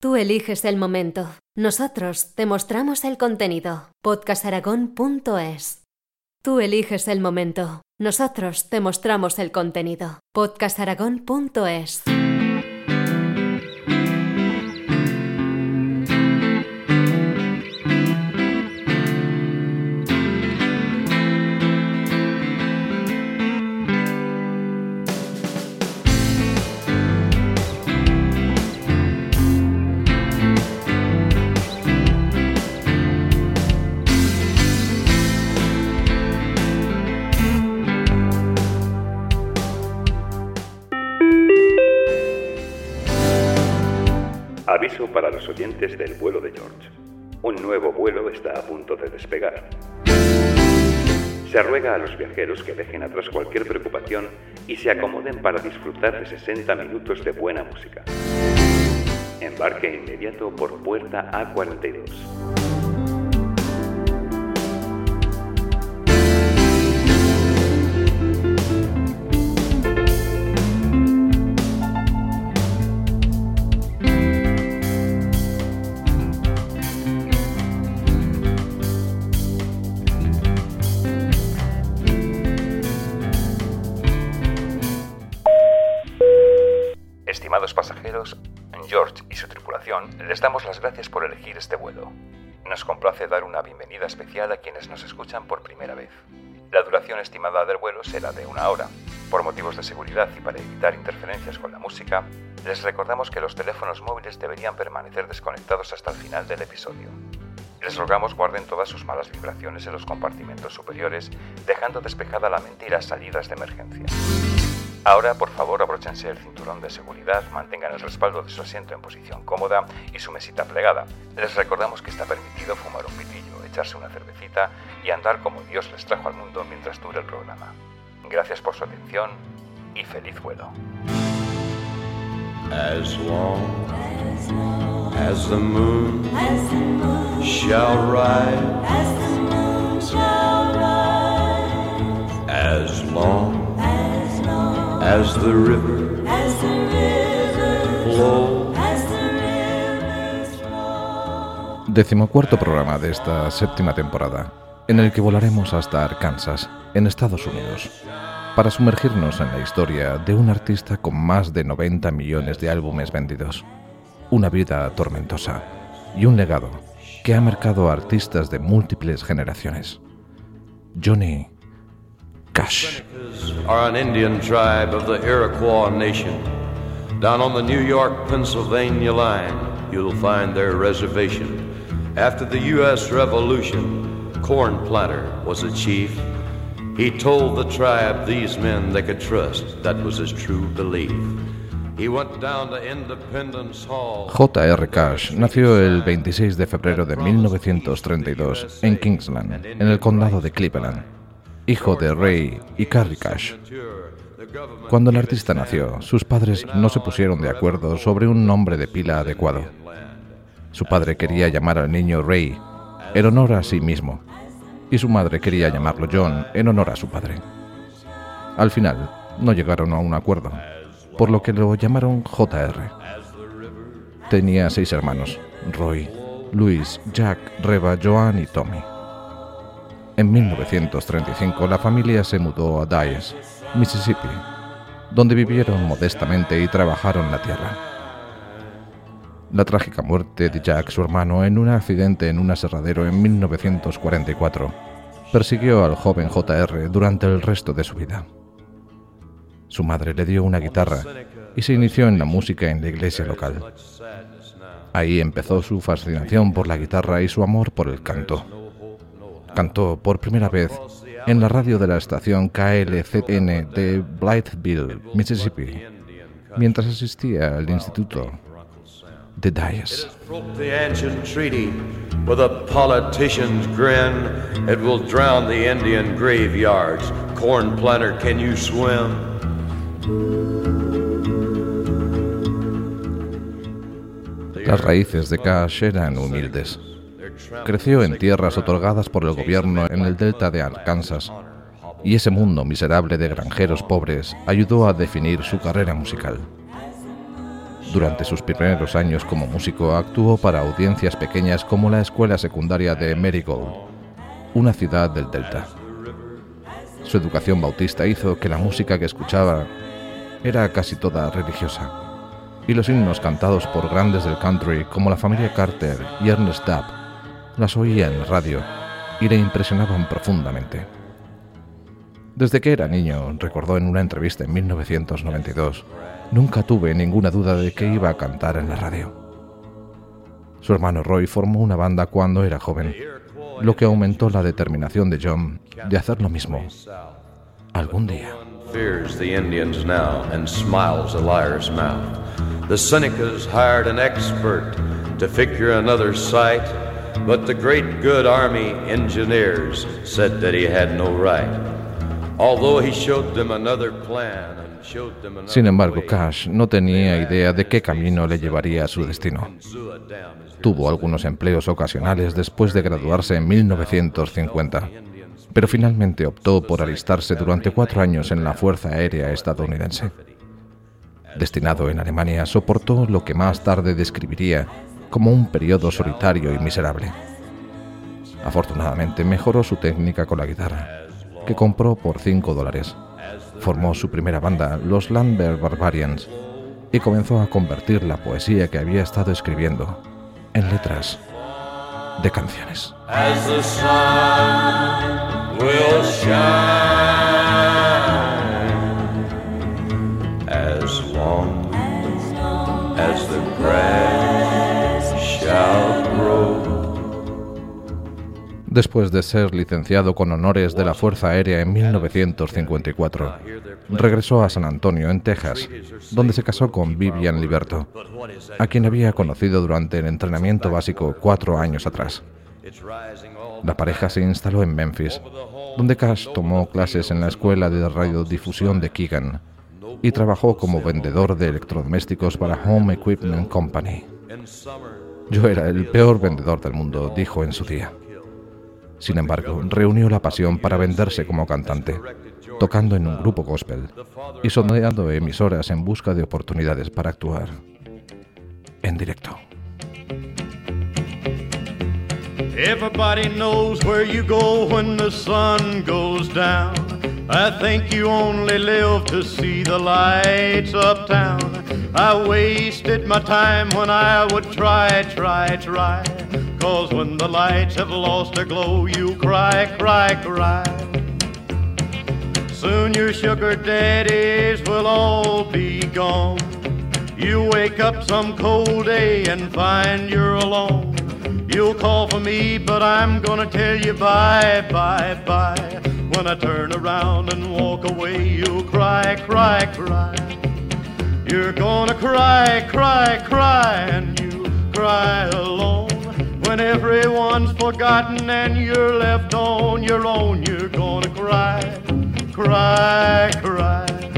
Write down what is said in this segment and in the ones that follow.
Tú eliges el momento. Nosotros te mostramos el contenido. podcastaragón.es. Tú eliges el momento. Nosotros te mostramos el contenido. podcastaragón.es. Aviso para los oyentes del vuelo de George. Un nuevo vuelo está a punto de despegar. Se ruega a los viajeros que dejen atrás cualquier preocupación y se acomoden para disfrutar de 60 minutos de buena música. Embarque inmediato por puerta A42. George y su tripulación les damos las gracias por elegir este vuelo. Nos complace dar una bienvenida especial a quienes nos escuchan por primera vez. La duración estimada del vuelo será de una hora. Por motivos de seguridad y para evitar interferencias con la música, les recordamos que los teléfonos móviles deberían permanecer desconectados hasta el final del episodio. Les rogamos guarden todas sus malas vibraciones en los compartimentos superiores, dejando despejada la mente y las salidas de emergencia. Ahora, por favor, abróchense el cinturón de seguridad, mantengan el respaldo de su asiento en posición cómoda y su mesita plegada. Les recordamos que está permitido fumar un pitillo, echarse una cervecita y andar como Dios les trajo al mundo mientras dure el programa. Gracias por su atención y feliz vuelo. As long as the moon shall rise, as long as the river flows. Decimocuarto programa de esta séptima temporada, en el que volaremos hasta Arkansas, en Estados Unidos, para sumergirnos en la historia de un artista con más de 90 millones de álbumes vendidos, una vida tormentosa y un legado que ha marcado a artistas de múltiples generaciones. Johnny Cash. Are an Indian tribe of the Iroquois Nation. Down on the New York Pennsylvania line, you'll find their reservation. After the U.S. Revolution, Corn Planter was a chief. He told the tribe these men they could trust. That was his true belief. He went down to Independence Hall. J.R. Cash nació el 26 de febrero de 1932 en Kingsland, en el condado de Cleveland, hijo de Ray y Carrie Cash. Cuando el artista nació, sus padres no se pusieron de acuerdo sobre un nombre de pila adecuado. Su padre quería llamar al niño Ray, en honor a sí mismo, y su madre quería llamarlo John, en honor a su padre. Al final, no llegaron a un acuerdo, por lo que lo llamaron JR. Tenía seis hermanos, Roy, Luis, Jack, Reba, Joan y Tommy. En 1935 la familia se mudó a Dyess, Mississippi, donde vivieron modestamente y trabajaron la tierra. La trágica muerte de Jack, su hermano, en un accidente en un aserradero en 1944, persiguió al joven JR durante el resto de su vida. Su madre le dio una guitarra y se inició en la música en la iglesia local. Ahí empezó su fascinación por la guitarra y su amor por el canto. Cantó por primera vez en la radio de la estación KLZN de Blytheville, Mississippi, mientras asistía al instituto de Dyess. Broke the ancient treaty with a politician's grin. It will drown the Indian graveyards. Corn planter, can you swim? Las raíces de Cash eran humildes. Creció en tierras otorgadas por el gobierno en el delta de Arkansas, y ese mundo miserable de granjeros pobres ayudó a definir su carrera musical. Durante sus primeros años como músico actuó para audiencias pequeñas como la escuela secundaria de Marigold, una ciudad del Delta. Su educación bautista hizo que la música que escuchaba era casi toda religiosa, y los himnos cantados por grandes del country como la familia Carter y Ernest Dubb las oía en la radio y le impresionaban profundamente. Desde que era niño, recordó en una entrevista en 1992, nunca tuve ninguna duda de que iba a cantar en la radio. Su hermano Roy formó una banda cuando era joven, lo que aumentó la determinación de John de hacer lo mismo algún día. Fears the Indians now and smiles a liar's mouth. The Senecas hired an expert to figure another site, but the great good army engineers said that he had no right. Although he showed them another plan and showed them another Sin embargo, Cash no tenía idea de qué camino le llevaría a su destino. Tuvo algunos empleos ocasionales después de graduarse en 1950, pero finalmente optó por alistarse durante cuatro años en la Fuerza Aérea estadounidense. Destinado en Alemania, soportó lo que más tarde describiría como un periodo solitario y miserable. Afortunadamente mejoró su técnica con la guitarra, que compró por 5 dólares. Formó su primera banda, los Lambert Barbarians, y comenzó a convertir la poesía que había estado escribiendo en letras de canciones. Después de ser licenciado con honores de la Fuerza Aérea en 1954, regresó a San Antonio, en Texas, donde se casó con Vivian Liberto, a quien había conocido durante el entrenamiento básico cuatro años atrás. La pareja se instaló en Memphis, donde Cash tomó clases en la escuela de radiodifusión de Keegan y trabajó como vendedor de electrodomésticos para Home Equipment Company. Yo era el peor vendedor del mundo, dijo en su día. Sin embargo, reunió la pasión para venderse como cantante, tocando en un grupo gospel y sondeando emisoras en busca de oportunidades para actuar en directo. Everybody knows where you go when the sun goes down. I think you only live to see the lights uptown. I wasted my time when I would try, try, try. Cause when the lights have lost their glow, you cry, cry, cry. Soon your sugar daddies will all be gone. You wake up some cold day and find you're alone. You'll call for me, but I'm gonna tell you bye, bye, bye. When I turn around and walk away, you'll cry, cry, cry. You're gonna cry, cry, cry, and you cry alone. When everyone's forgotten and you're left on your own, you're gonna cry, cry, cry.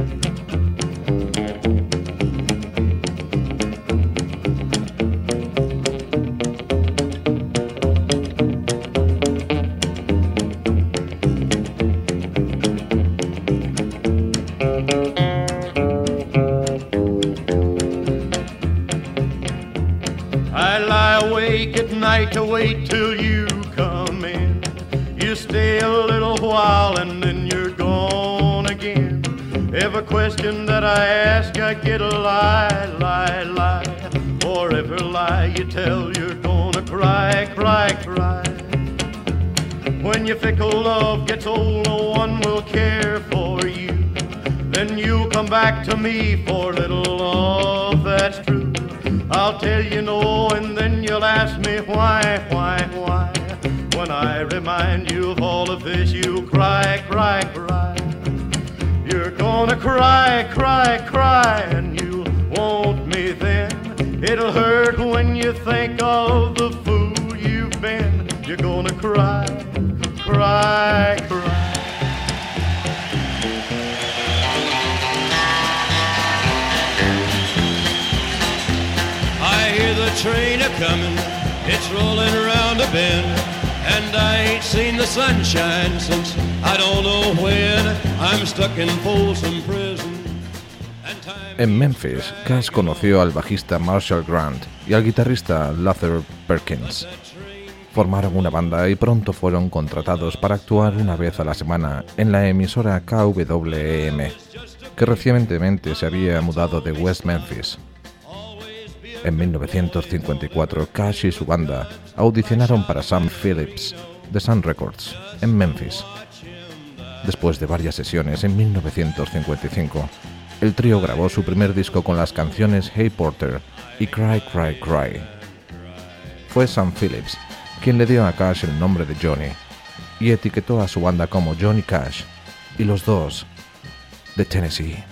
Night to wait till you come in. You stay a little while and then you're gone again. Every question that I ask, I get a lie, lie, lie. For every lie you tell, you're gonna cry, cry, cry. When your fickle love gets old, no one will care for you. Then you'll come back to me for little love that's true. I'll tell you no, and you'll ask me why, why, why. When I remind you of all of this, you cry, cry, cry. You're gonna cry, cry, cry, and you want me then. It'll hurt when you think of the fool you've been. You're gonna cry, cry, cry. It's rolling around bend. And I ain't seen the sunshine since I don't know when. I'm stuck in. En Memphis, Cash conoció al bajista Marshall Grant y al guitarrista Luther Perkins. Formaron una banda y pronto fueron contratados para actuar una vez a la semana en la emisora KWEM, que recientemente se había mudado de West Memphis. En 1954, Cash y su banda audicionaron para Sam Phillips de Sun Records en Memphis. Después de varias sesiones en 1955, el trío grabó su primer disco con las canciones Hey Porter y Cry Cry Cry. Fue Sam Phillips quien le dio a Cash el nombre de Johnny y etiquetó a su banda como Johnny Cash y los dos de Tennessee.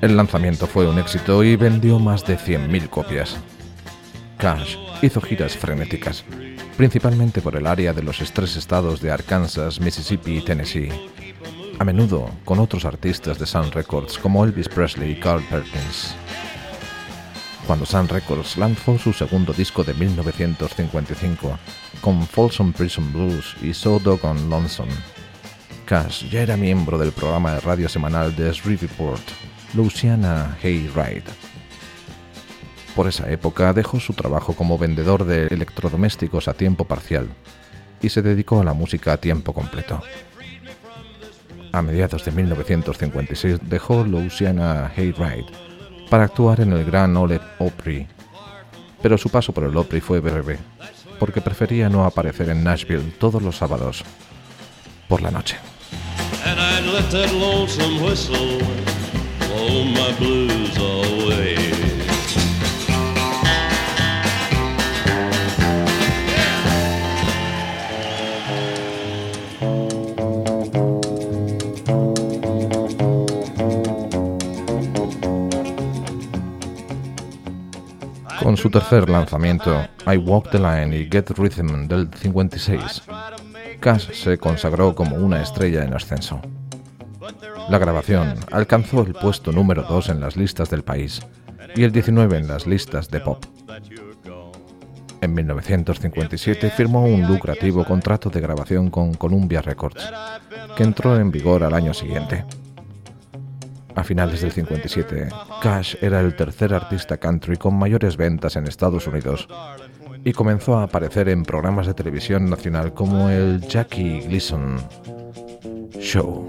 El lanzamiento fue un éxito y vendió más de 100.000 copias. Cash hizo giras frenéticas, principalmente por el área de los tres estados de Arkansas, Mississippi y Tennessee, a menudo con otros artistas de Sun Records como Elvis Presley y Carl Perkins. Cuando Sun Records lanzó su segundo disco de 1955, con Folsom Prison Blues y So Doggone Lonesome, Ya era miembro del programa de radio semanal de Report, Louisiana Hayride. Por esa época dejó su trabajo como vendedor de electrodomésticos a tiempo parcial y se dedicó a la música a tiempo completo. A mediados de 1956 dejó Louisiana Hayride para actuar en el Gran Ole Opry, pero su paso por el Opry fue breve, porque prefería no aparecer en Nashville todos los sábados por la noche. Con su tercer lanzamiento, I Walk the Line y Get Rhythm del 56, Cash se consagró como una estrella en ascenso. La grabación alcanzó el puesto número 2 en las listas del país y el 19 en las listas de pop. En 1957 firmó un lucrativo contrato de grabación con Columbia Records, que entró en vigor al año siguiente. A finales del 57, Cash era el tercer artista country con mayores ventas en Estados Unidos y comenzó a aparecer en programas de televisión nacional como el Jackie Gleason Show.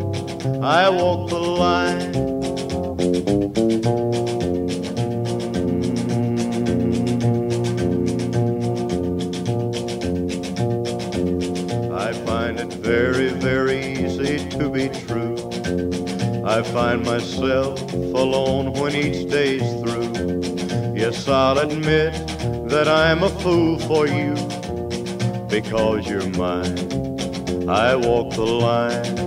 I walk the line. I find it very, very easy to be true. I find myself alone when each day's through. Yes, I'll admit that I'm a fool for you because you're mine. I walk the line.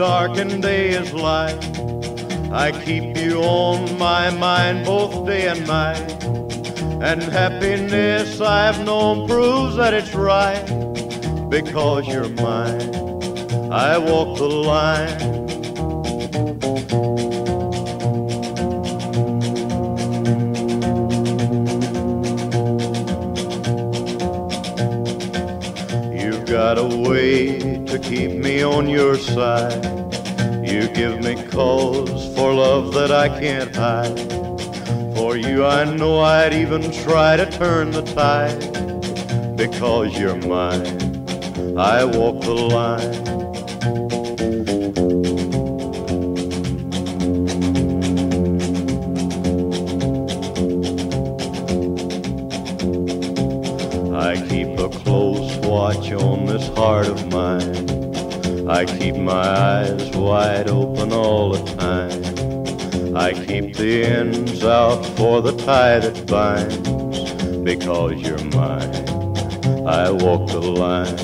Night is dark and day is light, I keep you on my mind both day and night. And happiness I've known proves that it's right because you're mine. I walk the line. I can't hide. For you, I know I'd even try to turn the tide. Because you're mine, I walk the line. I keep a close watch on this heart of mine. I keep my eyes wide open all the time. I keep the ends out for the tie that binds. Because you're mine, I walk the line.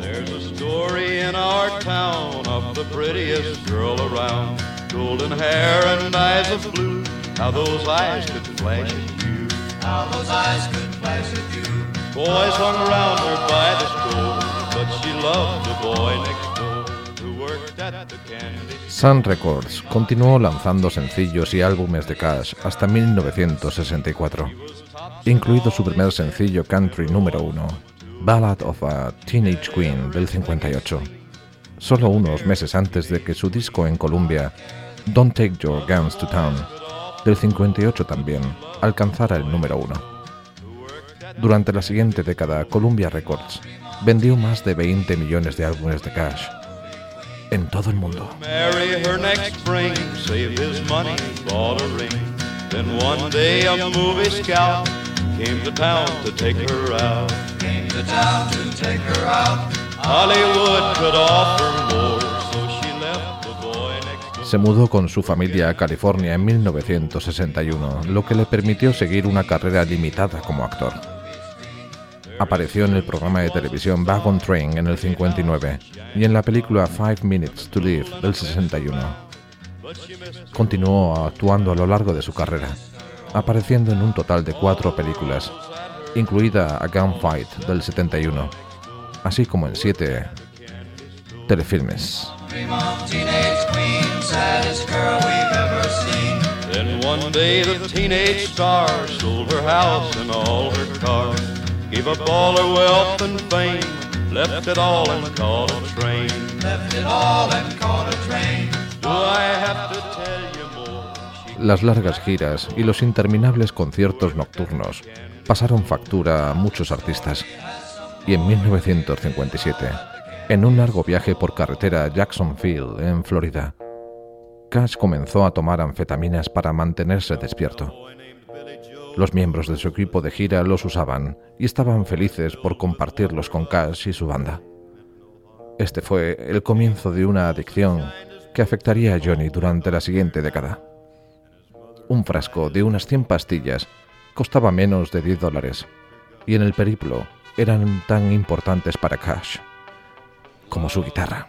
There's a story in our town of the prettiest girl around. Golden hair and eyes of blue. How those eyes could flash at you. How those eyes could flash at you. Boys hung around her by the school, but she loved the boy next Sun Records continuó lanzando sencillos y álbumes de Cash hasta 1964, incluido su primer sencillo country número uno, Ballad of a Teenage Queen del 58, solo unos meses antes de que su disco en Columbia, Don't Take Your Guns to Town, del 58 también, alcanzara el número uno. Durante la siguiente década, Columbia Records vendió más de 20 millones de álbumes de Cash en todo el mundo. Marry her next spring, save his money, bought a ring. Then one day a movie scout came to town to take her out. Came to town to take her out. Hollywood could offer more, so she left the boy next door. Se mudó con su familia a California en 1961, lo que le permitió seguir una carrera limitada como actor. Apareció en el programa de televisión Wagon Train en el 59 y en la película Five Minutes to Live del 61. Continuó actuando a lo largo de su carrera, apareciendo en un total de cuatro películas, incluida A Gunfight del 71, así como en siete telefilmes. Gave up all her wealth and fame, left it all and caught a train. Left it all and caught a train. Do I have to tell you more? She Las largas giras y los interminables conciertos nocturnos pasaron factura a muchos artistas. Y en 1957, en un largo viaje por carretera a Jacksonville, en Florida, Cash comenzó a tomar anfetaminas para mantenerse despierto. Los miembros de su equipo de gira los usaban y estaban felices por compartirlos con Cash y su banda. Este fue el comienzo de una adicción que afectaría a Johnny durante la siguiente década. Un frasco de unas 100 pastillas costaba menos de 10 dólares y en el periplo eran tan importantes para Cash como su guitarra.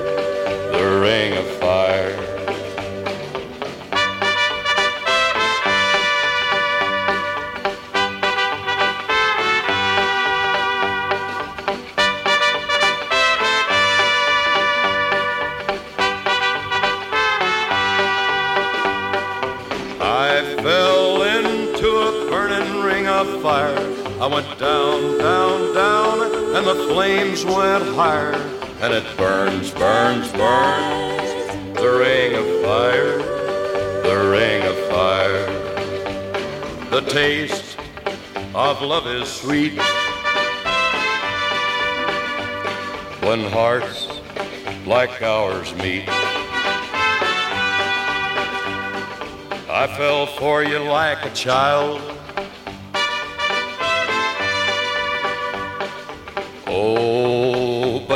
the ring of fire. I fell into a burning ring of fire. I went down, down, down, and the flames went higher. And it burns, burns, burns. The ring of fire, the ring of fire. The taste of love is sweet. When hearts like ours meet. I fell for you like a child.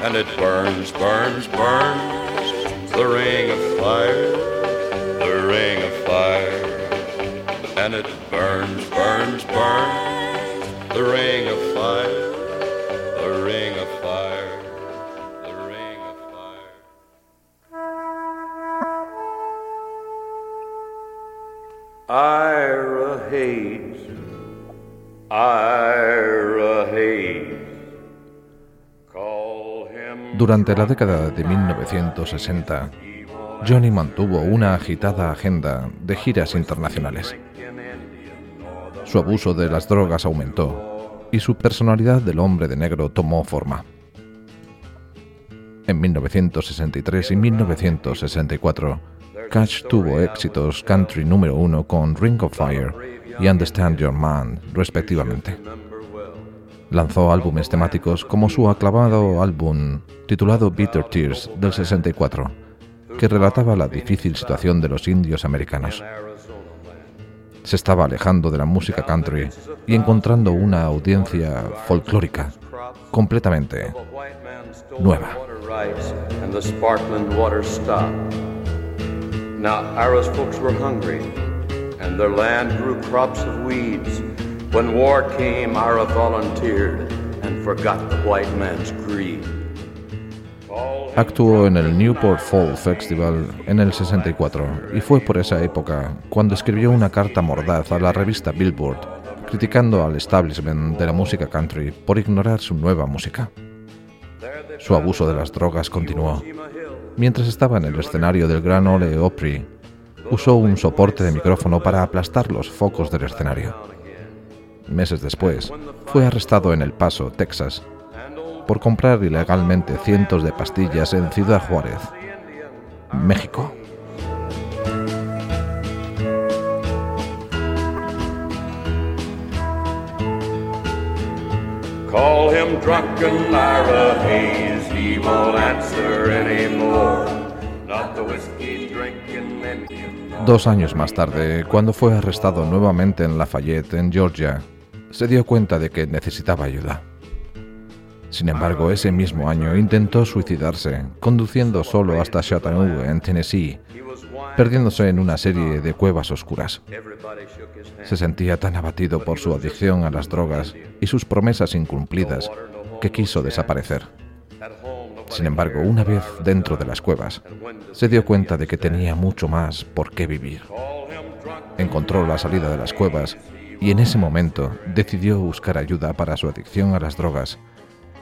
And it burns, burns, burns. the ring of fire, the ring of fire, and it burns, burns, burns, the ring of fire, Durante la década de 1960, Johnny mantuvo una agitada agenda de giras internacionales. Su abuso de las drogas aumentó y su personalidad del hombre de negro tomó forma. En 1963 y 1964, Cash tuvo éxitos country número uno con Ring of Fire y Understand Your Man, respectivamente. Lanzó álbumes temáticos como su aclamado álbum titulado Bitter Tears del 64, que relataba la difícil situación de los indios americanos. Se estaba alejando de la música country y encontrando una audiencia folclórica completamente nueva. Now Ira's folks were hungry, and their land grew crops of weeds. When war came, Ira volunteered and forgot the white man's greed. Actuó en el Newport Fall Festival en el 64 y fue por esa época cuando escribió una carta mordaz a la revista Billboard criticando al establishment de la música country por ignorar su nueva música. Su abuso de las drogas continuó. Mientras estaba en el escenario del Gran Ole Opry, usó un soporte de micrófono para aplastar los focos del escenario. Meses después, fue arrestado en El Paso, Texas, por comprar ilegalmente cientos de pastillas en Ciudad Juárez, México. Call him drunken Ira Hayes, he won't answer anymore. Not the whiskey drinking Indian. Dos años más tarde, cuando fue arrestado nuevamente en Lafayette, en Georgia, se dio cuenta de que necesitaba ayuda. Sin embargo, ese mismo año intentó suicidarse, conduciendo solo hasta Chattanooga, en Tennessee, perdiéndose en una serie de cuevas oscuras. Se sentía tan abatido por su adicción a las drogas y sus promesas incumplidas que quiso desaparecer. Sin embargo, una vez dentro de las cuevas, se dio cuenta de que tenía mucho más por qué vivir. Encontró la salida de las cuevas y en ese momento decidió buscar ayuda para su adicción a las drogas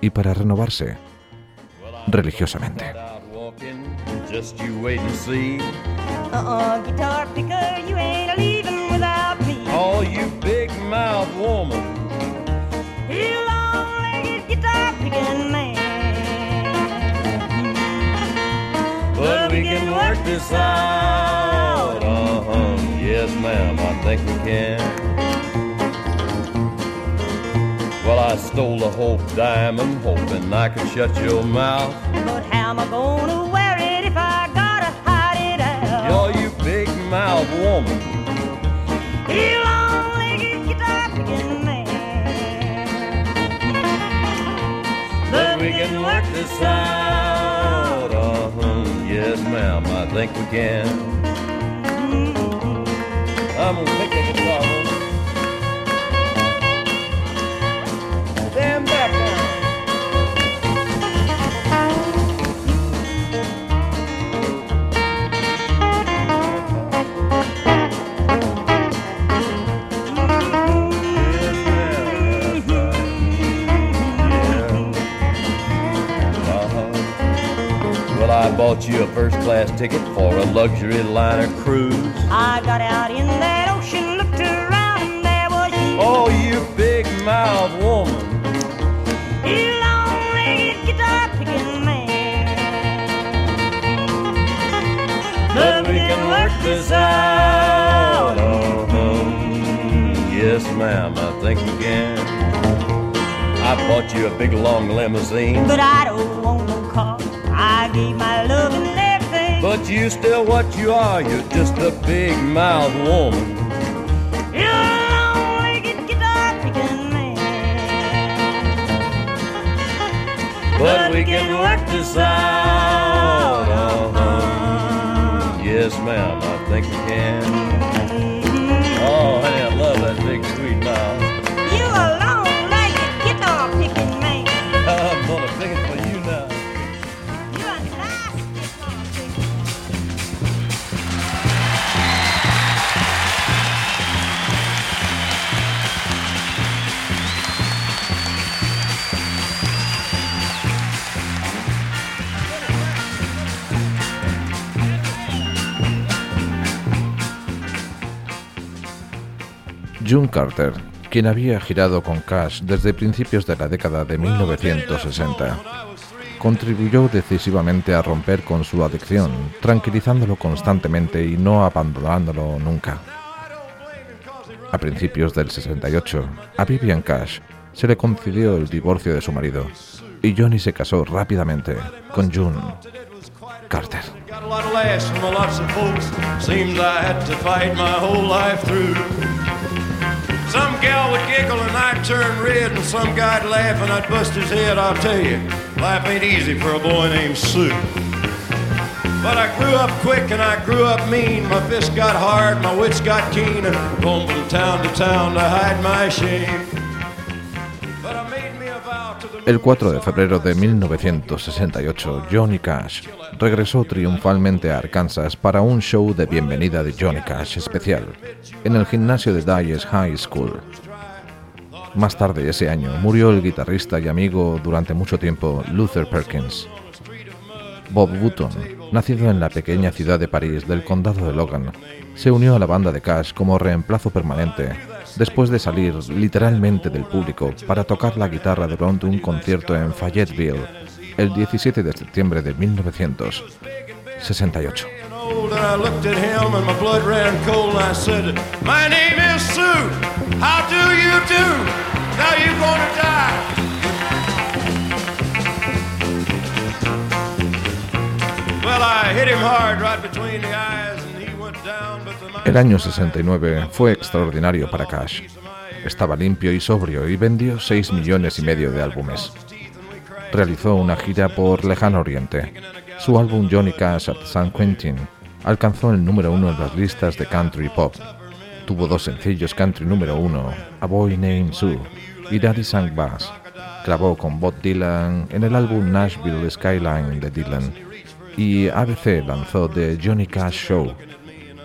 y para renovarse religiosamente. But we can work this out. Uh-huh. Yes, ma'am, I think we can. Well, I stole the Hope Diamond, hoping I could shut your mouth. But how am I gonna wear it if I gotta hide it out? Yo, you big mouth woman. You long-legged guitar picking man. But we can work this out. Uh-huh. Yes, ma'am, I think we can. I'm gonna pick the guitar. Bought you a first class ticket for a luxury liner cruise. I got out in that ocean, looked around, and there was you. Oh, you big mouth woman. You long-legged guitar picking man. But we can work this out. Uh-huh. Yes, ma'am, I think we can. I bought you a big long limousine. But I don't want no car. Gave my love and everything. But you still what you are, you're just a big mouth woman. you long-legged guitar picking man. But we can work this out. Uh-huh. Yes, ma'am, I think we can. Oh, honey, I love that big June Carter, quien había girado con Cash desde principios de la década de 1960, contribuyó decisivamente a romper con su adicción, tranquilizándolo constantemente y no abandonándolo nunca. A principios del 68, a Vivian Cash se le concedió el divorcio de su marido y Johnny se casó rápidamente con June Carter. Some gal would giggle and I'd turn red, and some guy'd laugh and I'd bust his head. I'll tell you, life ain't easy for a boy named Sue. But I grew up quick and I grew up mean. My fists got hard, my wits got keen, and I roamed from town to town to hide my shame. El 4 de febrero de 1968, Johnny Cash regresó triunfalmente a Arkansas para un show de bienvenida de Johnny Cash especial en el gimnasio de Dyess High School. Más tarde ese año murió el guitarrista y amigo durante mucho tiempo Luther Perkins. Bob Wooton, nacido en la pequeña ciudad de París del condado de Logan, se unió a la banda de Cash como reemplazo permanente después de salir literalmente del público para tocar la guitarra durante un concierto en Fayetteville el 17 de septiembre de 1968. old and I looked at him and my blood ran cold and I said, My name is Sue. How do you do? Now you gonna die. Well, I hit him hard right between the eyes and he went down, El año 69 fue extraordinario para Cash. Estaba limpio y sobrio y vendió 6 millones y medio de álbumes. Realizó una gira por Lejano Oriente. Su álbum Johnny Cash at San Quentin alcanzó el número uno en las listas de country pop. Tuvo dos sencillos country número uno, A Boy Named Sue y Daddy Sang Bass. Grabó con Bob Dylan en el álbum Nashville Skyline de Dylan. Y ABC lanzó The Johnny Cash Show,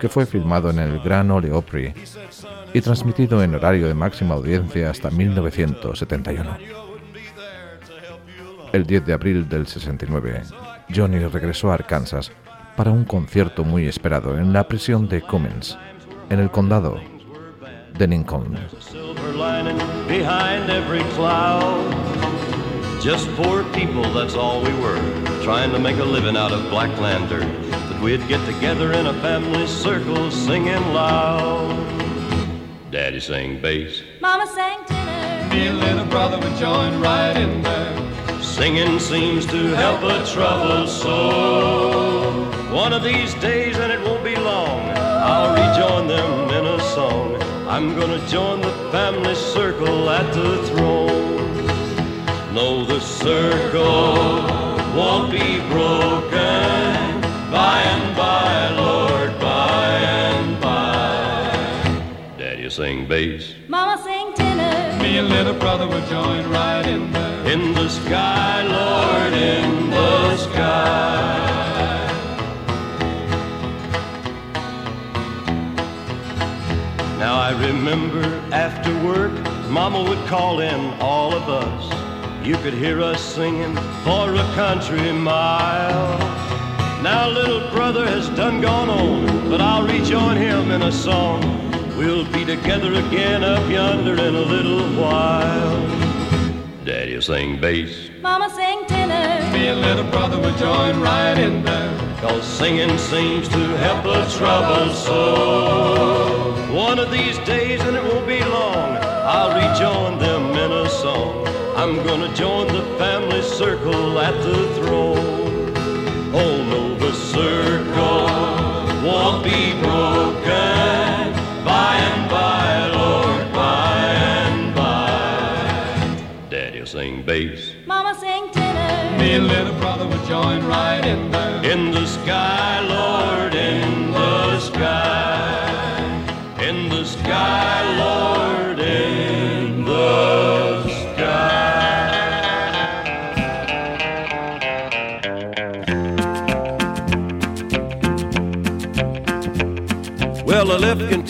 que fue filmado en el Gran Ole Opry y transmitido en horario de máxima audiencia hasta 1971. El 10 de abril del 69, Johnny regresó a Arkansas para un concierto muy esperado en la prisión de Cummins, en el condado de Lincoln. Just poor people, that's all we were, trying to make a living out of black lantern. But we'd get together in a family circle singing loud. Daddy sang bass, Mama sang tenor. Me and little brother would join right in there. singing seems to help a troubled soul. One of these days, and it won't be long, I'll rejoin them in a song. I'm gonna join the family circle at the throne. No, the circle won't be broken by and by, Lord, by and by. Daddy sing bass Mama sing tenor. Me and little brother would join right in there. in the sky, Lord, in the sky. Now I remember after work, Mama would call in all of us. You could hear us singing for a country mile. Now little brother has done gone on, but I'll rejoin him in a song. We'll be together again up yonder in a little while. Daddy will sing bass, Mama sang tenor. Me and little brother will join right in there. cause singing seems to help a troubled soul. One of these days, and it won't be long, I'll rejoin them in a song. I'm gonna join the family circle at the throne. No, the circle won't be broken by and by, Lord, by and by. Daddy'll sing bass. Mama sing tenor. Me and little brother would join right in there. In the sky, Lord,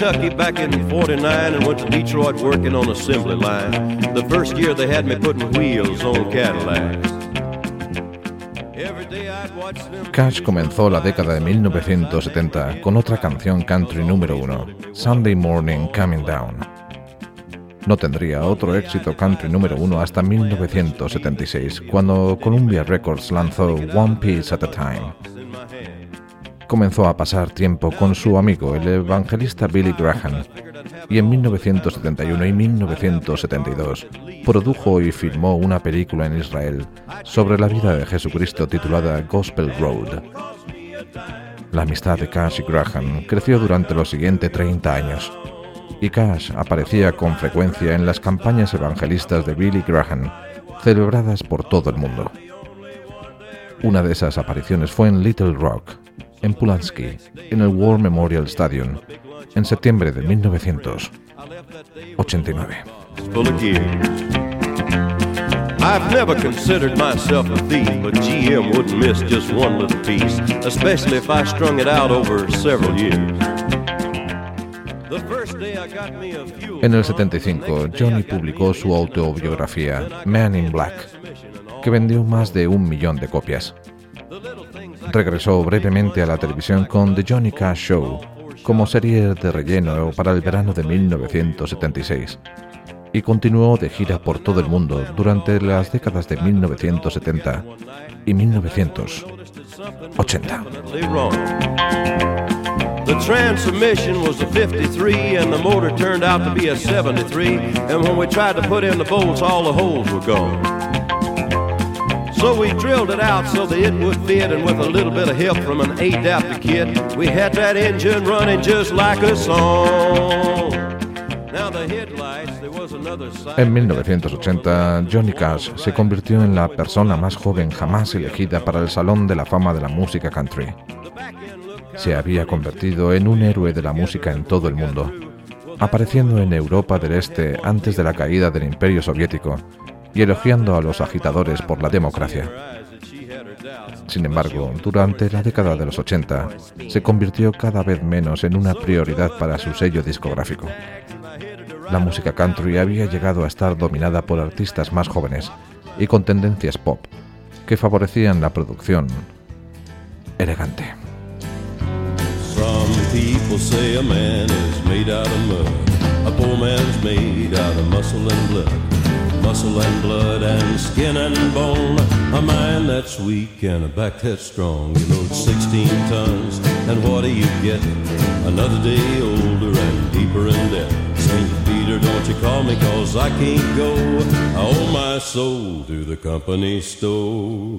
Back in 49 and went to Detroit working on assembly line. The first year they had me putting wheels on Cadillacs. Cash comenzó la década de 1970 con otra canción country número uno, Sunday Morning Coming Down. No tendría otro éxito country número uno hasta 1976, cuando Columbia Records lanzó One Piece at a Time. Comenzó a pasar tiempo con su amigo, el evangelista Billy Graham, y en 1971 y 1972 produjo y filmó una película en Israel sobre la vida de Jesucristo titulada Gospel Road. La amistad de Cash y Graham creció durante los siguientes 30 años, y Cash aparecía con frecuencia en las campañas evangelistas de Billy Graham, celebradas por todo el mundo. Una de esas apariciones fue en Little Rock, en Pulaski, en el War Memorial Stadium, en septiembre de 1989. full of gears. I've never considered myself a thief, but GM wouldn't miss just one little piece, especially if I strung it out over several years. The first day I got me a few. En el 75, Johnny publicó su autobiografía, Man in Black, que vendió más de un millón de copias. Regresó brevemente a la televisión con The Johnny Cash Show, como serie de relleno para el verano de 1976, y continuó de gira por todo el mundo durante las décadas de 1970 y 1980. definitely wrong. The transmission was a 53 and the motor turned out to be a 73 and when we tried to put in the bolts all the holes were gone. So we drilled it out so that it would fit and with a little bit of help from an adapter kit we had that engine running just like a song. En 1980, Johnny Cash se convirtió en la persona más joven jamás elegida para el Salón de la Fama de la Música Country. Se había convertido en un héroe de la música en todo el mundo, apareciendo en Europa del Este antes de la caída del Imperio Soviético y elogiando a los agitadores por la democracia. Sin embargo, durante la década de los 80, se convirtió cada vez menos en una prioridad para su sello discográfico. La música country había llegado a estar dominada por artistas más jóvenes y con tendencias pop, que favorecían la producción elegante. Muscle and blood and skin and bone. A mind that's weak and a back that's strong. You load 16 tons, and what do you get? Another day older and deeper in debt. St. Peter, don't you call me, cause I can't go. I owe my soul to the company store.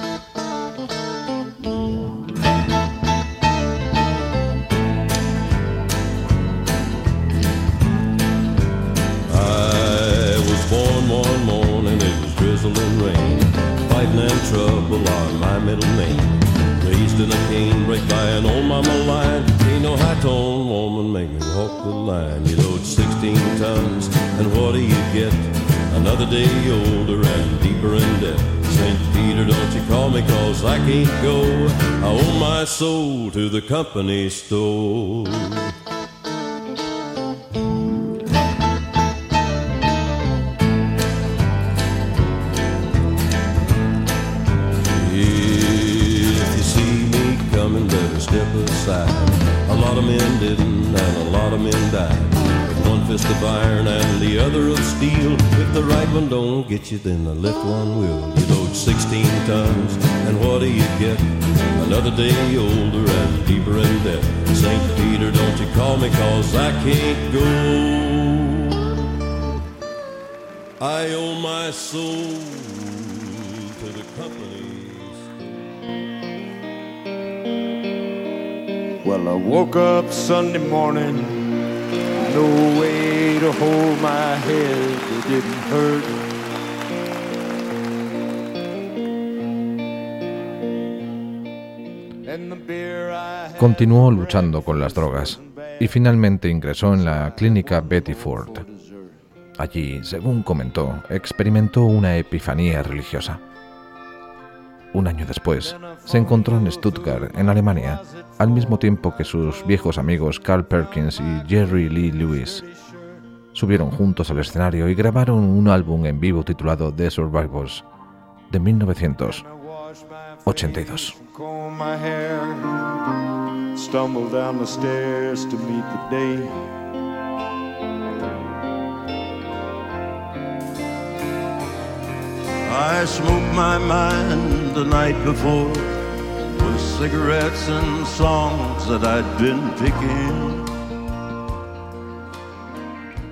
Cause I can't go. I owe my soul to the company store. If you see me coming, better step aside. A lot of men didn't, and a lot of men died. With one fist of iron and the other of steel. If the right one don't get you, then the left one will. You load 16 tons, and what do you get? Another day older and deeper in debt. St. Peter, don't you call me, cause I can't go. I owe my soul to the companies. Well, I woke up Sunday morning, no way to hold my head, it didn't hurt. Continuó luchando con las drogas y finalmente ingresó en la clínica Betty Ford. Allí, según comentó, experimentó una epifanía religiosa. Un año después, se encontró en Stuttgart, en Alemania, al mismo tiempo que sus viejos amigos Carl Perkins y Jerry Lee Lewis. Subieron juntos al escenario y grabaron un álbum en vivo titulado The Survivors, de 1982. Stumble down the stairs to meet the day. I smoked my mind the night before with cigarettes and songs that I'd been picking.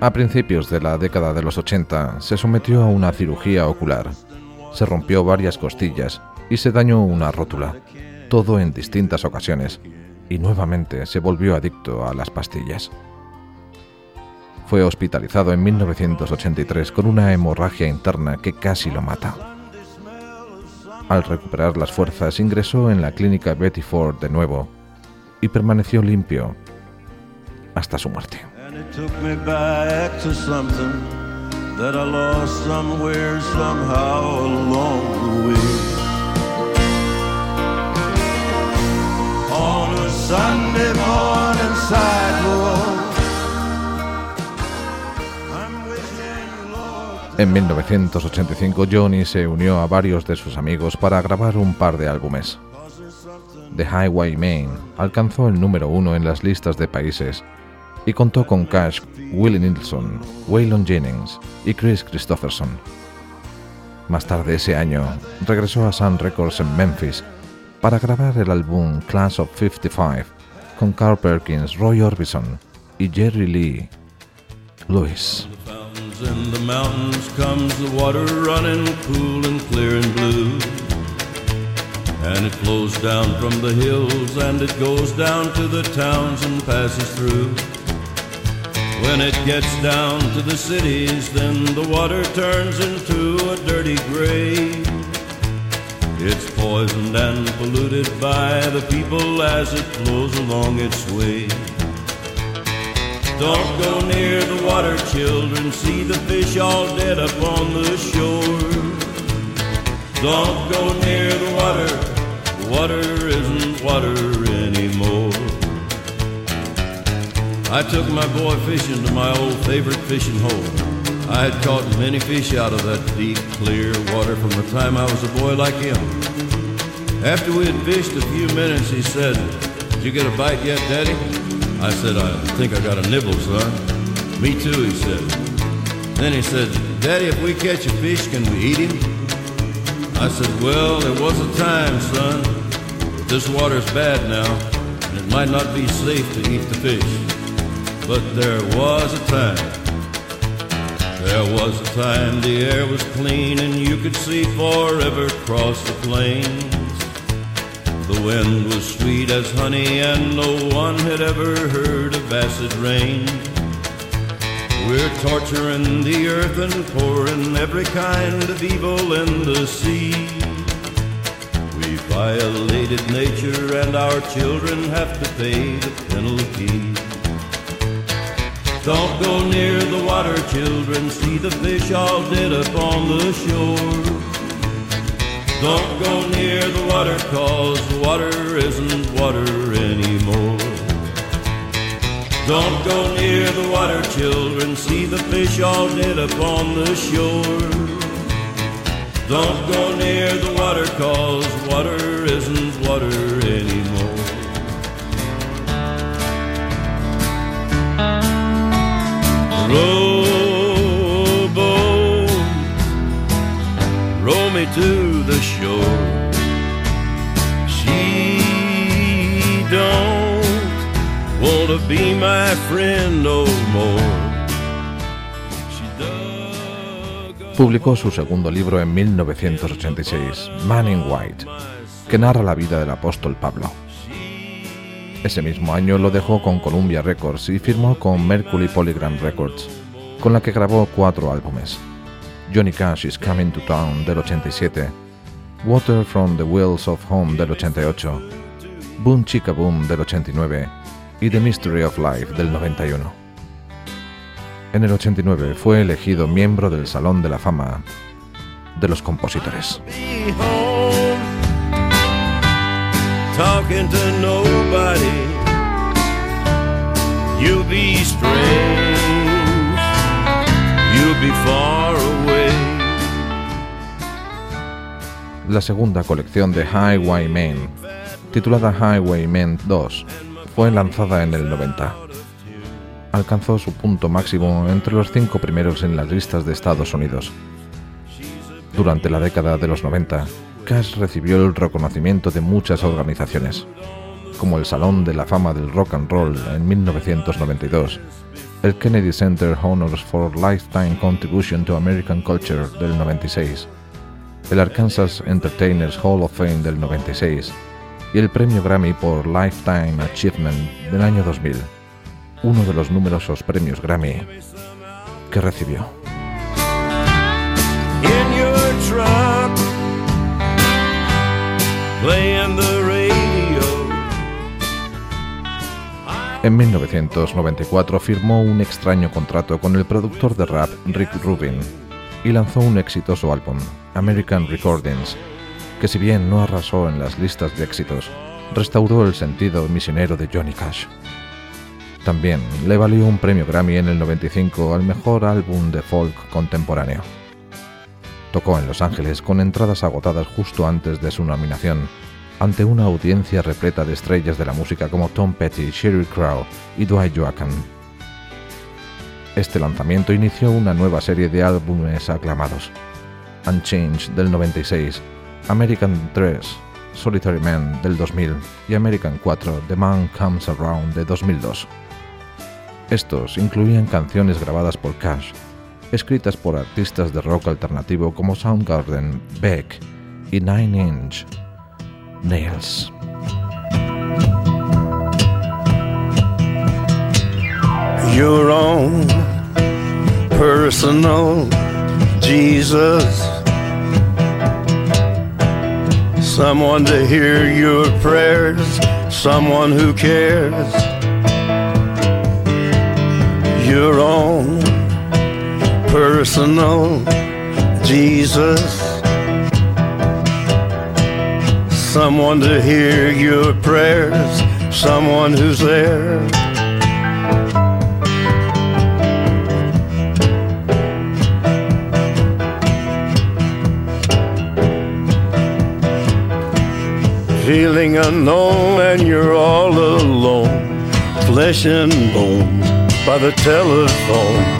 A principios de la década de los 80 se sometió a una cirugía ocular. Se rompió varias costillas y se dañó una rótula, todo en distintas ocasiones, y nuevamente se volvió adicto a las pastillas. Fue hospitalizado en 1983 con una hemorragia interna que casi lo mata. Al recuperar las fuerzas ingresó en la clínica Betty Ford de nuevo y permaneció limpio hasta su muerte. Sunday morning sidewalk, En 1985 Johnny se unió a varios de sus amigos para grabar un par de álbumes. The Highwayman alcanzó el número uno en las listas de países y contó con Cash, Willie Nilsson, Waylon Jennings y Chris Christopherson. Más tarde ese año, regresó a Sun Records en Memphis para grabar el álbum Class of 55 con Carl Perkins, Roy Orbison y Jerry Lee Lewis. in the mountains comes the water running cool and clear and blue. And it flows down from the hills and it goes down to the towns and passes through. When it gets down to the cities, then the water turns into a dirty gray. It's poisoned and polluted by the people as it flows along its way. Don't go near the water, children. See the fish all dead up on the shore. Don't go near the water. Water isn't water anymore. I took my boy fishing to my old favorite fishing hole. I had caught many fish out of that deep, clear water from the time I was a boy like him. After we had fished a few minutes, he said, Did you get a bite yet, Daddy? I said, I think I got a nibble, son. Me too, he said. Then he said, Daddy, if we catch a fish, can we eat him? I said, Well, there was a time, son. But this water's bad now, and it might not be safe to eat the fish. But there was a time. There was a time the air was clean and you could see forever across the plains. The wind was sweet as honey and no one had ever heard of acid rain. We're torturing the earth and pouring every kind of evil in the sea. We violated nature and our children have to pay the penalty. Don't go near the water, children. See the fish all dead up on the shore. Don't go near the water, cause water isn't water anymore. Don't go near the water, children. See the fish all dead up on the shore. Don't go near the water, cause water isn't water anymore. Publicó su segundo libro en 1986, Man in White, que narra la vida del apóstol Pablo. Ese mismo año lo dejó con Columbia Records y firmó con Mercury Polygram Records, con la que grabó cuatro álbumes. Johnny Cash is Coming to Town del 87, Water from the Wheels of Home del 88, Boom Chica Boom del 89 y The Mystery of Life del 91. En el 89 fue elegido miembro del Salón de la Fama de los Compositores. La segunda colección de Highwaymen, titulada Highwaymen 2, fue lanzada en el 90. Alcanzó su punto máximo entre los cinco primeros en las listas de Estados Unidos. Durante la década de los 90, Cash recibió el reconocimiento de muchas organizaciones, como el Salón de la Fama del Rock and Roll en 1992, el Kennedy Center Honors for Lifetime Contribution to American Culture del 96, el Arkansas Entertainers Hall of Fame del 96 y el premio Grammy por Lifetime Achievement del año 2000, uno de los numerosos premios Grammy que recibió. En 1994 firmó un extraño contrato con el productor de rap Rick Rubin y lanzó un exitoso álbum, American Recordings, que si bien no arrasó en las listas de éxitos, restauró el sentido misionero de Johnny Cash. También le valió un premio Grammy en el 95 al mejor álbum de folk contemporáneo. Tocó en Los Ángeles con entradas agotadas justo antes de su nominación, ante una audiencia repleta de estrellas de la música como Tom Petty, Sheryl Crow y Dwight Joachim. Este lanzamiento inició una nueva serie de álbumes aclamados. Unchanged del 96, American 3, Solitary Man del 2000 y American 4, The Man Comes Around de 2002. Estos incluían canciones grabadas por Cash, escritas por artistas de rock alternativo como Soundgarden, Beck y Nine Inch Nails. your own personal Jesus. Someone to hear your prayers, someone who cares. Your own personal Jesus. Someone to hear your prayers, someone who's there. feeling unknown and you're all alone, flesh and bone by the telephone.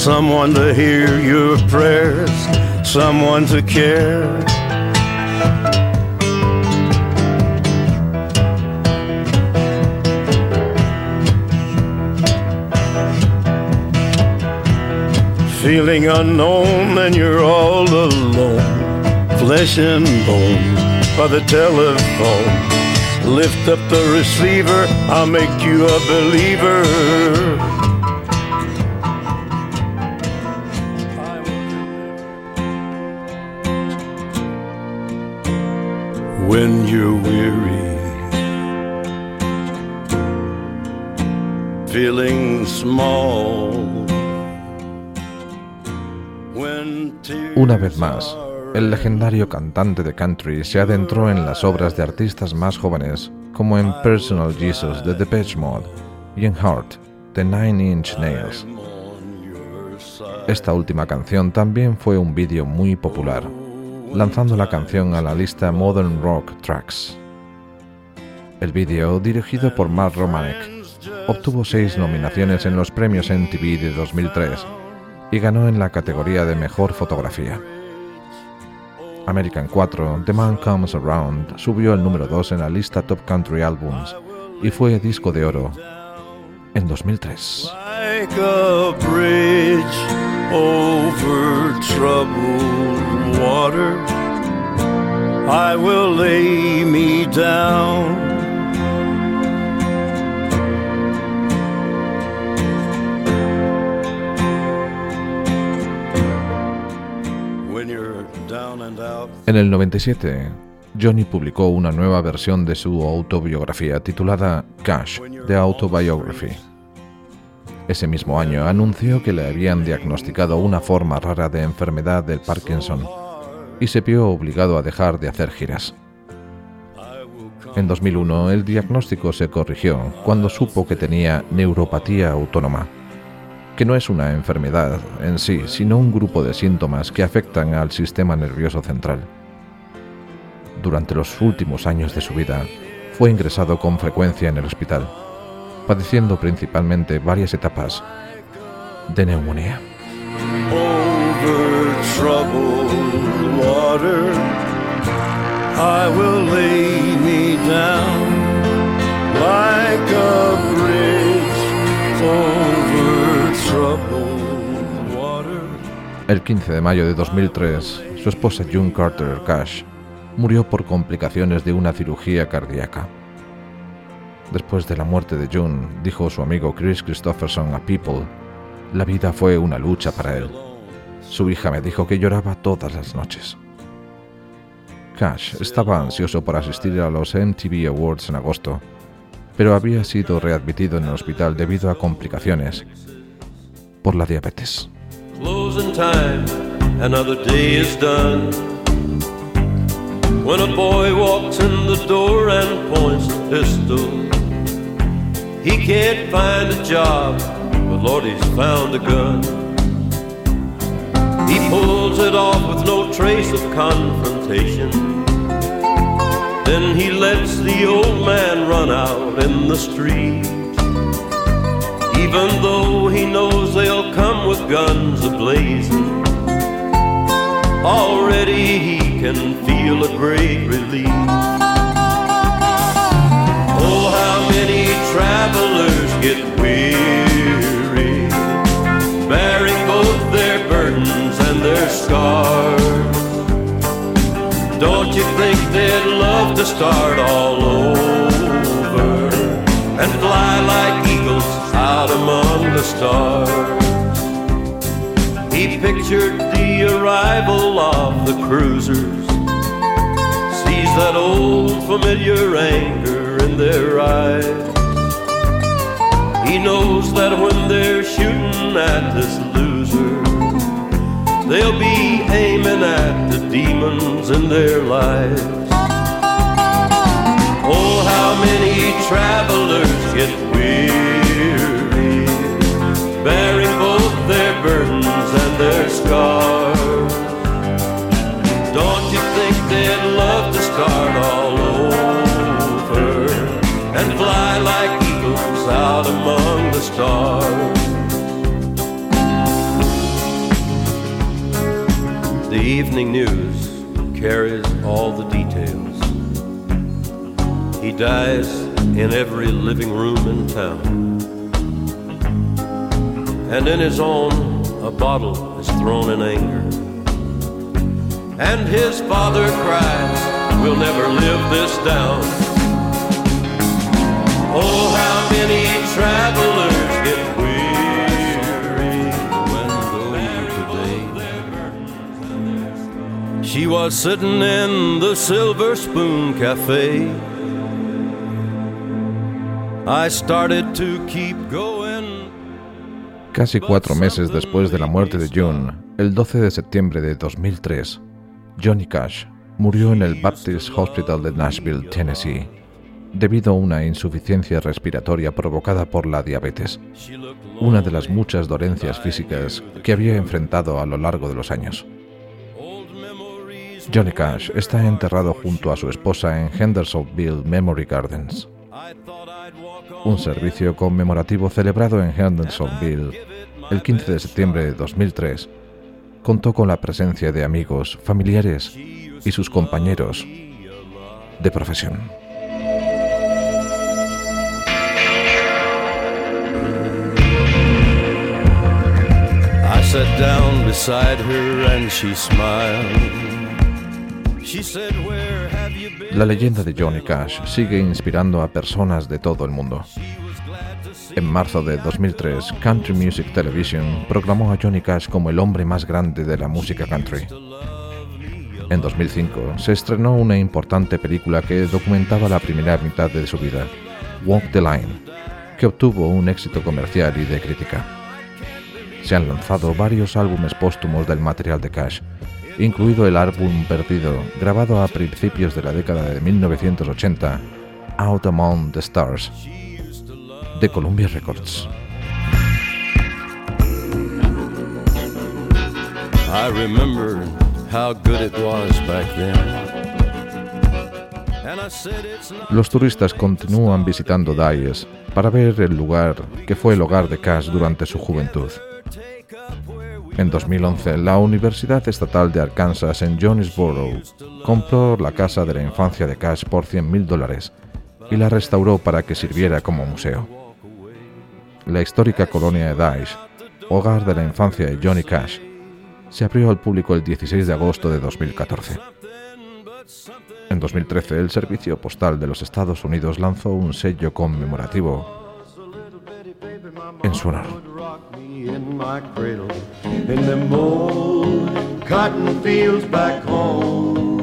Someone to hear your prayers, someone to care. Feeling unknown and you're all alone, flesh and bone by the telephone. Lift up the receiver, I'll make you a believer. When you're weary, feeling small. Una vez más, el legendario cantante de country se adentró en las obras de artistas más jóvenes, como en Personal Jesus de Depeche Mode y en Heart de Nine Inch Nails. Esta última canción también fue un vídeo muy popular, lanzando la canción a la lista Modern Rock Tracks. El vídeo, dirigido por Mark Romanek, obtuvo seis nominaciones en los premios MTV de 2003 y ganó en la categoría de Mejor Fotografía. American 4, The Man Comes Around, subió al número 2 en la lista Top Country Albums y fue disco de oro en 2003. like a bridge over troubled water. I will lay me down. When you're down and out. En el 97, Johnny publicó una nueva versión de su autobiografía titulada Cash, The Autobiography. Ese mismo año anunció que le habían diagnosticado una forma rara de enfermedad del Parkinson y se vio obligado a dejar de hacer giras. En 2001 el diagnóstico se corrigió cuando supo que tenía neuropatía autónoma, que no es una enfermedad en sí, sino un grupo de síntomas que afectan al sistema nervioso central. Durante los últimos años de su vida, fue ingresado con frecuencia en el hospital, padeciendo principalmente varias etapas de neumonía. El 15 de mayo de 2003, su esposa June Carter Cash murió por complicaciones de una cirugía cardíaca. Después de la muerte de June, dijo su amigo Chris Christopherson a People, la vida fue una lucha para él. Su hija me dijo que lloraba todas las noches. Cash estaba ansioso por asistir a los MTV Awards en agosto, pero había sido readmitido en el hospital debido a complicaciones por la diabetes. When a boy walks in the door and points a pistol, he can't find a job, but Lord, he's found a gun. He pulls it off with no trace of confrontation. Then he lets the old man run out in the street. Even though he knows they'll come with guns ablazing, already he can feel a great relief. Oh, how many travelers get weary, bearing both their burdens and their scars. Don't you think they'd love to start all over and fly like eagles out among the stars? He pictured the arrival of the cruisers, sees that old familiar anger in their eyes. He knows that when they're shooting at this loser, they'll be aiming at the demons in their lives. Oh, how many travelers get their scars. Don't you think they'd love to start all over and fly like eagles out among the stars? The evening news carries all the details. He dies in every living room in town. And in his own, a bottle thrown in anger. And his father cries, We'll never live this down. Oh, how many travelers get weary when the today. She She was sitting in the Silver Spoon Cafe. I started to keep going. Casi cuatro meses después de la muerte de June, el 12 de septiembre de 2003, Johnny Cash murió en el Baptist Hospital de Nashville, Tennessee, debido a una insuficiencia respiratoria provocada por la diabetes, una de las muchas dolencias físicas que había enfrentado a lo largo de los años. Johnny Cash está enterrado junto a su esposa en Hendersonville Memory Gardens. Un servicio conmemorativo celebrado en Hendersonville el 15 de septiembre de 2003 contó con la presencia de amigos, familiares y sus compañeros de profesión. La leyenda de Johnny Cash sigue inspirando a personas de todo el mundo. En marzo de 2003, Country Music Television proclamó a Johnny Cash como el hombre más grande de la música country. En 2005 se estrenó una importante película que documentaba la primera mitad de su vida, Walk the Line, que obtuvo un éxito comercial y de crítica. Se han lanzado varios álbumes póstumos del material de Cash, incluido el álbum perdido, grabado a principios de la década de 1980, Out Among the Stars, de Columbia Records. I remember how good it was back then. And I said, It's not. Los turistas continúan visitando Dyes para ver el lugar que fue el hogar de Cash durante su juventud. En 2011, la Universidad Estatal de Arkansas en Jonesboro compró la casa de la infancia de Cash por 100 dólares y la restauró para que sirviera como museo. La histórica colonia de Daesh, hogar de la infancia de Johnny Cash, se abrió al público el 16 de agosto de 2014. En 2013, el Servicio Postal de los Estados Unidos lanzó un sello conmemorativo back home.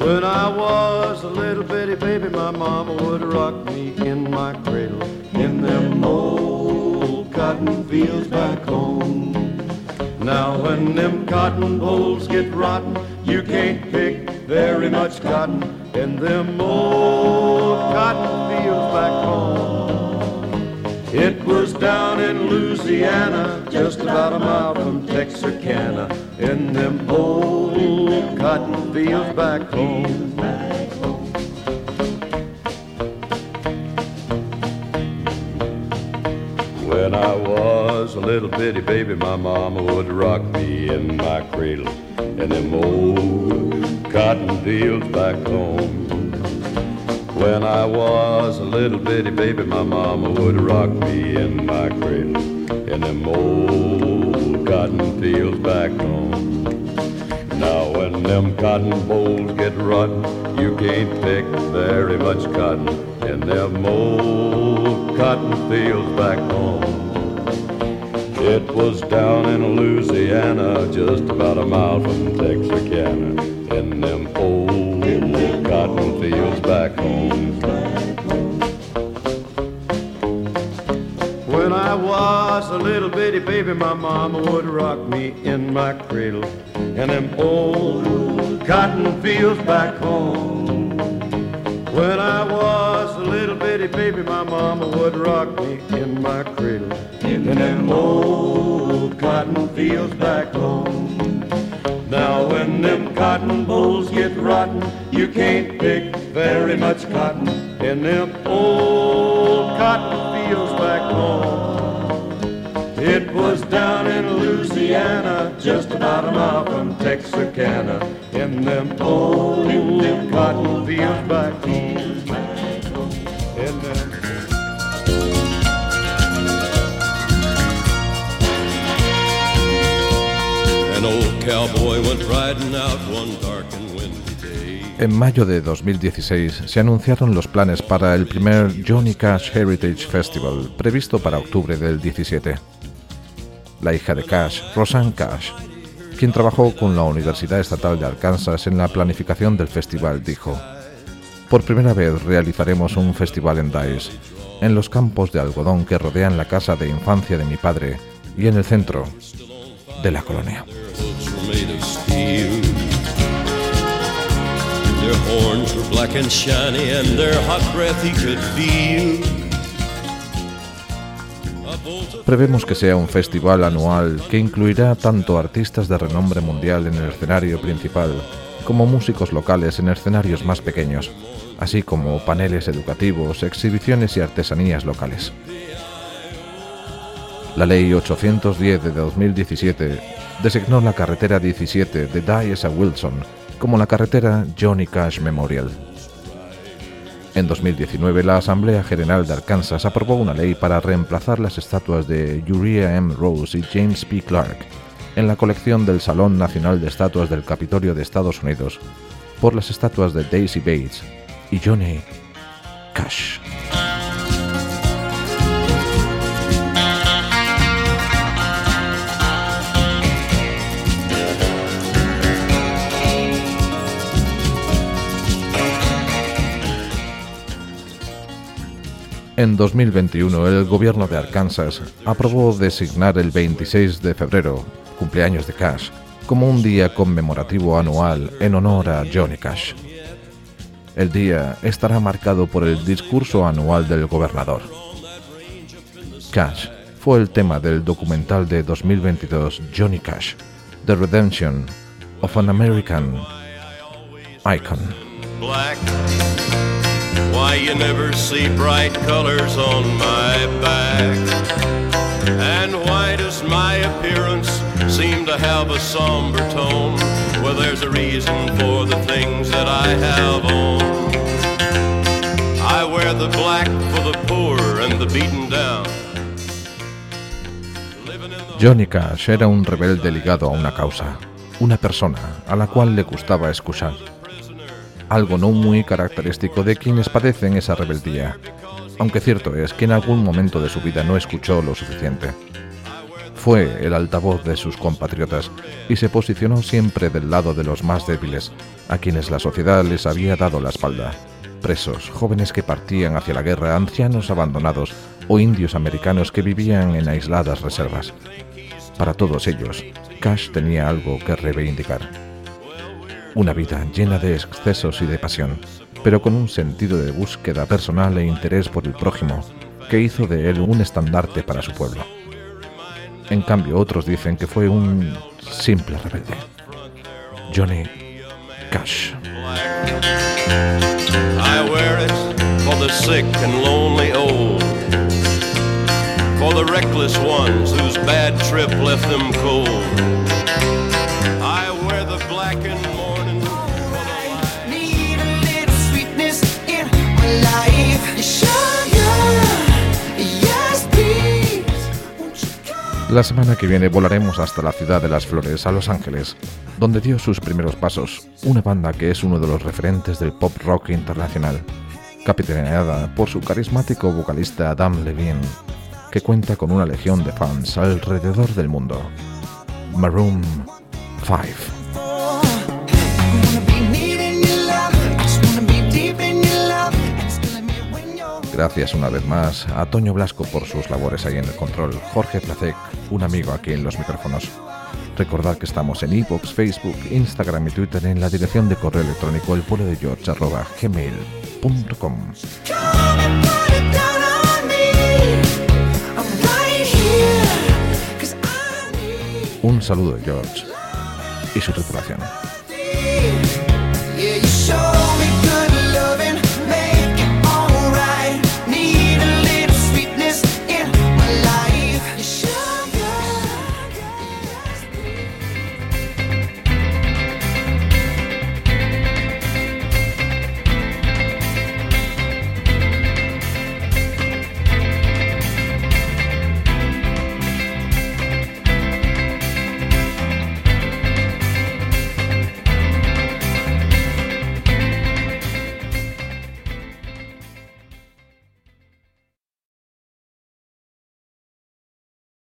When I was a little bitty baby, my mama would rock me in my cradle in them old cotton fields back home. Now when them cotton bolls get rotten, you can't pick very much cotton in them old cotton fields back home. Down in Louisiana, just about a mile from Texarkana, in them old cotton fields back home. When I was a little bitty baby, my mama would rock me in my cradle in them old cotton fields back home. When I was a little bitty baby, my mama would rock me in my cradle in them old cotton fields back home. Now when them cotton bolls get rotten, you can't pick very much cotton in them old cotton fields back home. It was down in Louisiana, just about a mile from Texarkana, in them old fields back home. When I was a little bitty baby, my mama would rock me in my cradle in them old cotton fields back home. When I was a little bitty baby, my mama would rock me in my cradle in them old cotton fields back home. Now when them cotton bolls get rotten, you can't pick very much cotton in them old cotton fields back home. It was down in Louisiana, just about a mile from Texarkana, in them old cotton fields back home. In them An old cowboy En mayo de 2016 se anunciaron los planes para el primer Johnny Cash Heritage Festival, previsto para octubre del 17. La hija de Cash, Rosanne Cash, quien trabajó con la Universidad Estatal de Arkansas en la planificación del festival, dijo, Por primera vez realizaremos un festival en Dice, en los campos de algodón que rodean la casa de infancia de mi padre y en el centro de la colonia. Prevemos que sea un festival anual que incluirá tanto artistas de renombre mundial en el escenario principal como músicos locales en escenarios más pequeños, así como paneles educativos, exhibiciones y artesanías locales. La Ley 810 de 2017 designó la carretera 17 de Dyess a Wilson como la carretera Johnny Cash Memorial. En 2019, la Asamblea General de Arkansas aprobó una ley para reemplazar las estatuas de Uriah M. Rose y James P. Clark en la colección del Salón Nacional de Estatuas del Capitolio de Estados Unidos por las estatuas de Daisy Bates y Johnny Cash. En 2021, el gobierno de Arkansas aprobó designar el 26 de febrero, cumpleaños de Cash, como un día conmemorativo anual en honor a Johnny Cash. El día estará marcado por el discurso anual del gobernador. Cash fue el tema del documental de 2022 Johnny Cash, The Redemption of an American Icon. Why you never see bright colors on my back? And why does my appearance seem to have a somber tone? Well, there's a reason for the things that I have on. I wear the black for the poor and the beaten down. Johnny Cash era un rebelde ligado a una causa, una persona a la cual le gustaba escuchar algo no muy característico de quienes padecen esa rebeldía, aunque cierto es que en algún momento de su vida no escuchó lo suficiente. Fue el altavoz de sus compatriotas y se posicionó siempre del lado de los más débiles, a quienes la sociedad les había dado la espalda. Presos, jóvenes que partían hacia la guerra, ancianos abandonados o indios americanos que vivían en aisladas reservas. Para todos ellos, Cash tenía algo que reivindicar una vida llena de excesos y de pasión, pero con un sentido de búsqueda personal e interés por el prójimo, que hizo de él un estandarte para su pueblo. En cambio, otros dicen que fue un simple rebelde. Johnny Cash. I wear it for the sick and lonely old, for the reckless ones whose bad trip left them cold. La semana que viene volaremos hasta la ciudad de las flores, a Los Ángeles, donde dio sus primeros pasos una banda que es uno de los referentes del pop rock internacional, capitaneada por su carismático vocalista Adam Levine, que cuenta con una legión de fans alrededor del mundo. Maroon 5. Gracias una vez más a Toño Blasco por sus labores ahí en el control, Jorge Placek, un amigo aquí en los micrófonos. Recordad que estamos en iVoox, Facebook, Instagram y Twitter en la dirección de correo electrónico el George gmail.com. Un saludo de George y su tripulación.